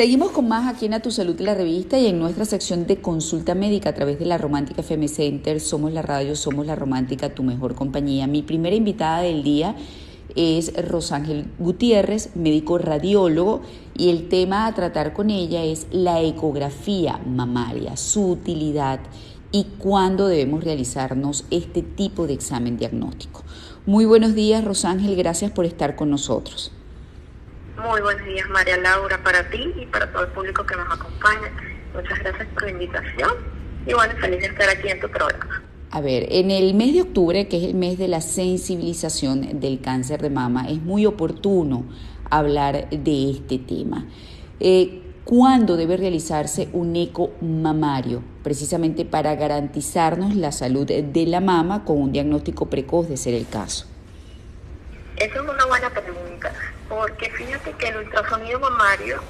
Seguimos con más aquí en A Tu Salud la revista y en nuestra sección de consulta médica a través de la Romántica FM Center. Somos la radio, somos la romántica, tu mejor compañía. Mi primera invitada del día es Rosángel Gutiérrez, médico radiólogo, y el tema a tratar con ella es la ecografía mamaria, su utilidad y cuándo debemos realizarnos este tipo de examen diagnóstico. Muy buenos días, Rosángel, gracias por estar con nosotros. Muy buenos días, María Laura, para ti y para todo el público que nos acompaña. Muchas gracias por la invitación y bueno, feliz de estar aquí en tu programa. A ver, en el mes de octubre, que es el mes de la sensibilización del cáncer de mama, es muy oportuno hablar de este tema. Eh, ¿Cuándo debe realizarse un eco mamario? Precisamente para garantizarnos la salud de la mama con un diagnóstico precoz de ser el caso. Esa es una buena pregunta, porque fíjate que el ultrasonido mamario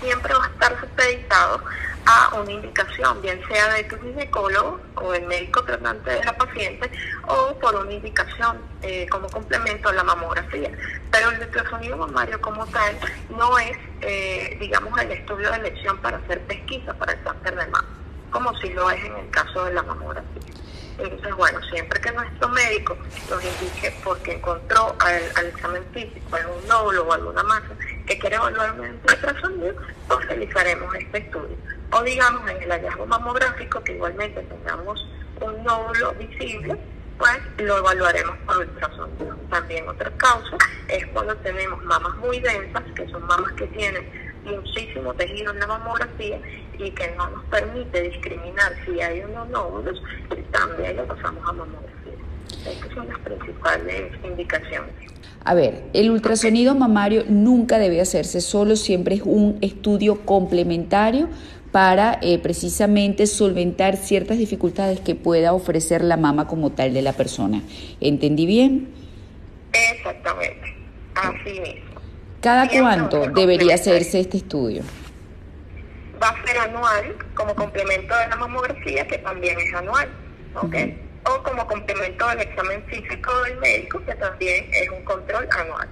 siempre va a estar supeditado a una indicación, bien sea de tu ginecólogo o del médico tratante de la paciente o por una indicación eh, como complemento a la mamografía. Pero el ultrasonido mamario como tal no es, eh, digamos, el estudio de elección para hacer pesquisa para el cáncer de mama, como si lo es en el caso de la mamografía. Entonces, bueno, siempre que nuestro médico nos indique porque encontró al, examen físico algún nódulo o alguna masa que quiere evaluar un ultrasonido, pues realizaremos este estudio. O digamos en el hallazgo mamográfico que igualmente tengamos un nódulo visible, pues lo evaluaremos por ultrasonido. También otra causa es cuando tenemos mamas muy densas, que son mamas que tienen muchísimo tejido en la mamografía y que no nos permite discriminar si hay unos nódulos, también lo pasamos a mamografía. Estas son las principales indicaciones. A ver, el ultrasonido mamario nunca debe hacerse solo, siempre es un estudio complementario para eh, precisamente solventar ciertas dificultades que pueda ofrecer la mama como tal de la persona. ¿Entendí bien? Exactamente, así mismo. ¿Cada cuánto debería hacerse este estudio? Va a ser anual, como complemento de la mamografía, que también es anual, ¿ok? O como complemento del examen físico del médico, que también es un control anual.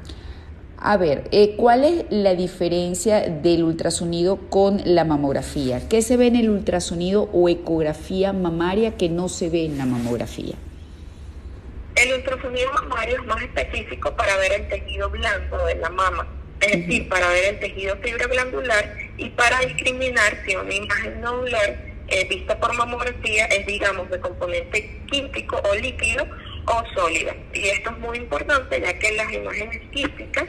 A ver, eh, ¿cuál es la diferencia del ultrasonido con la mamografía? ¿Qué se ve en el ultrasonido o ecografía mamaria que no se ve en la mamografía? Mamario es más específico para ver el tejido blanco de la mama, es decir, para ver el tejido glandular y para discriminar si una imagen nodular eh, vista por mamografía es, digamos, de componente químico o líquido o sólida. Y esto es muy importante ya que las imágenes químicas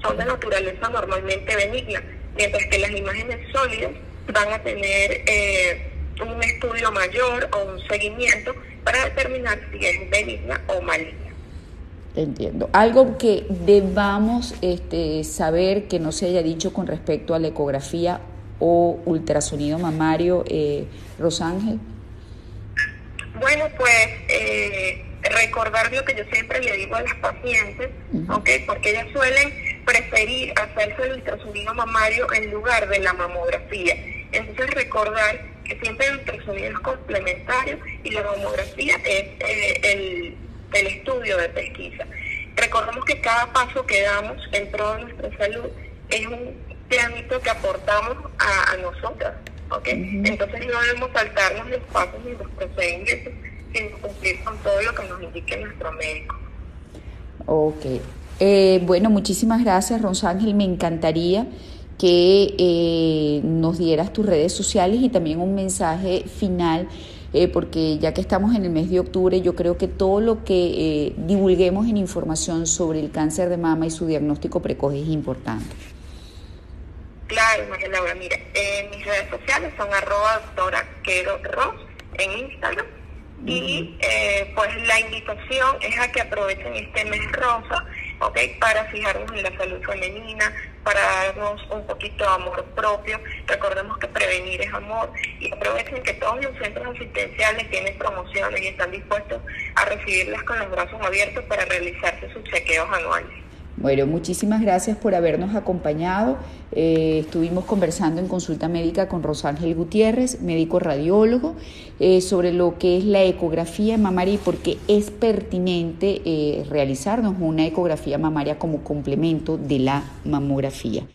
son de naturaleza normalmente benigna, mientras que las imágenes sólidas van a tener eh, un estudio mayor o un seguimiento para determinar si es benigna o maligna. Entiendo. Algo que debamos este, saber que no se haya dicho con respecto a la ecografía o ultrasonido mamario, eh, Rosángel. Bueno, pues eh, recordar lo que yo siempre le digo a las pacientes, porque ellas suelen preferir hacerse el ultrasonido mamario en lugar de la mamografía. Entonces recordar que siempre el ultrasonido es complementario y la mamografía es eh, el, estudio de pesquisa. Recordemos que cada paso que damos en pro de nuestra salud es un planito que aportamos a, nosotras, ¿ok? Entonces no debemos saltarnos los pasos ni los procedimientos, sino cumplir con todo lo que nos indique nuestro médico. Ok. Eh, bueno, muchísimas gracias, Rosángel. Me encantaría que eh, nos dieras tus redes sociales y también un mensaje final, eh, porque ya que estamos en el mes de octubre, yo creo que todo lo que divulguemos en información sobre el cáncer de mama y su diagnóstico precoz es importante. Claro, María Laura, mira, mis redes sociales son arroba doctora Quero en Instagram y pues la invitación es a que aprovechen este mes rosa ¿okay? para fijarnos en la salud femenina, para darnos un poquito de amor propio. Recordemos que prevenir es amor y aprovechen que todos los centros asistenciales tienen promociones y están dispuestos a recibirlas con los brazos abiertos para realizarse sus chequeos anuales. Bueno, muchísimas gracias por habernos acompañado. Eh, estuvimos conversando en consulta médica con Rosángel Gutiérrez, médico radiólogo, eh, sobre lo que es la ecografía mamaria y por qué es pertinente eh, realizarnos una ecografía mamaria como complemento de la mamografía.